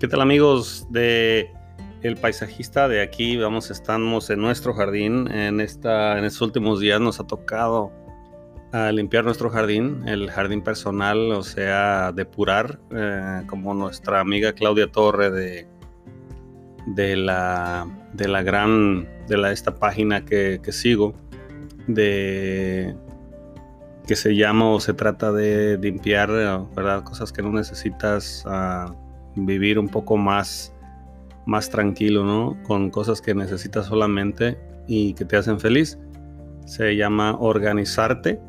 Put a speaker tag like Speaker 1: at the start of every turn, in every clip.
Speaker 1: ¿Qué tal amigos de El Paisajista de aquí? Vamos, estamos en nuestro jardín. En, esta, en estos últimos días nos ha tocado ah, limpiar nuestro jardín, el jardín personal, o sea, depurar, eh, como nuestra amiga Claudia Torre de, de, la, de la gran, de la, esta página que, que sigo, de que se llama o se trata de limpiar, ¿verdad? Cosas que no necesitas. Uh, vivir un poco más, más tranquilo, ¿no? Con cosas que necesitas solamente y que te hacen feliz. Se llama organizarte.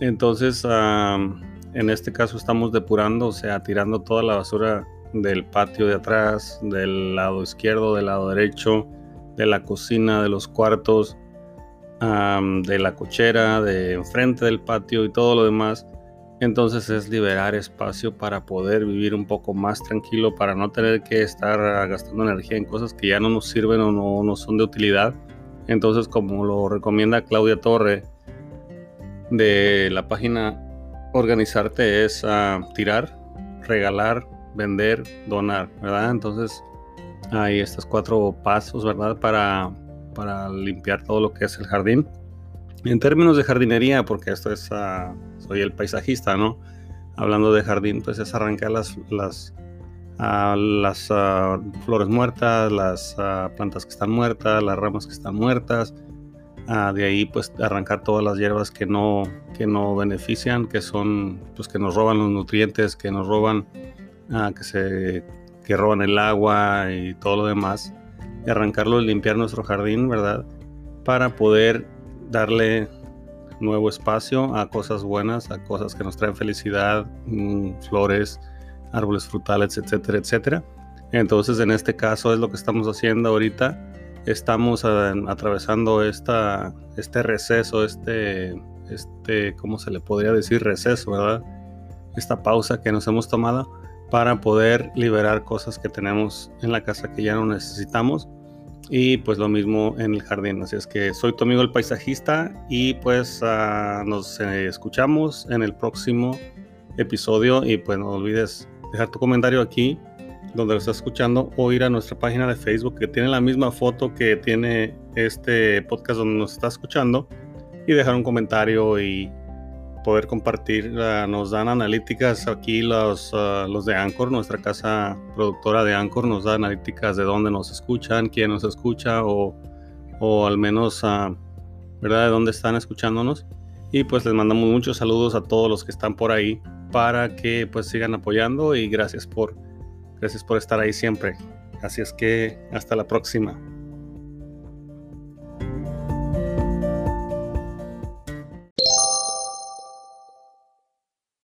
Speaker 1: Entonces, en este caso estamos depurando, o sea, tirando toda la basura del patio de atrás, del lado izquierdo, del lado derecho, de la cocina, de los cuartos, de la cochera, de enfrente del patio y todo lo demás entonces es liberar espacio para poder vivir un poco más tranquilo, para no tener que estar gastando energía en cosas que ya no nos sirven o no, no son de utilidad. Entonces, como lo recomienda Claudia Torre de la página Organizarte, es ah, tirar, regalar, vender, donar, ¿verdad? Entonces, hay estos cuatro pasos, ¿verdad? Para, para limpiar todo lo que es el jardín. En términos de jardinería, porque esto es... Uh, soy el paisajista, ¿no? Hablando de jardín, pues es arrancar las, las, ah, ah, flores muertas, las ah, plantas que están muertas, las ramas que están muertas. de ahí, pues arrancar todas las hierbas que no, que no benefician, que son, pues que nos roban los nutrientes, que nos roban, que se, que roban el agua y todo lo demás. Arrancarlo y limpiar nuestro jardín, ¿verdad? Para poder darle nuevo espacio a cosas buenas, a cosas que nos traen felicidad, mm, flores, árboles frutales, etcétera, etcétera. Entonces, en este caso es lo que estamos haciendo ahorita. Estamos atravesando esta, este receso, este, este, ¿cómo se le podría decir? Receso, ¿verdad? Esta pausa que nos hemos tomado para poder liberar cosas que tenemos en la casa que ya no necesitamos y pues lo mismo en el jardín. Así es que soy tu amigo el paisajista y pues ah, nos eh, escuchamos en el próximo episodio y pues no olvides dejar tu comentario aquí donde lo estás escuchando o ir a nuestra página de Facebook que tiene la misma foto que tiene este podcast donde nos está escuchando y dejar un comentario y poder compartir. nos dan analíticas aquí los, ah, los de Anchor, nuestra casa productora de Anchor nos da analíticas de dónde nos escuchan, quién nos escucha o, o al menos, uh, ¿verdad?, de dónde están escuchándonos. Y pues les mandamos muchos saludos a todos los que están por ahí para que pues sigan apoyando y gracias por, gracias por estar ahí siempre. Así es que hasta la próxima.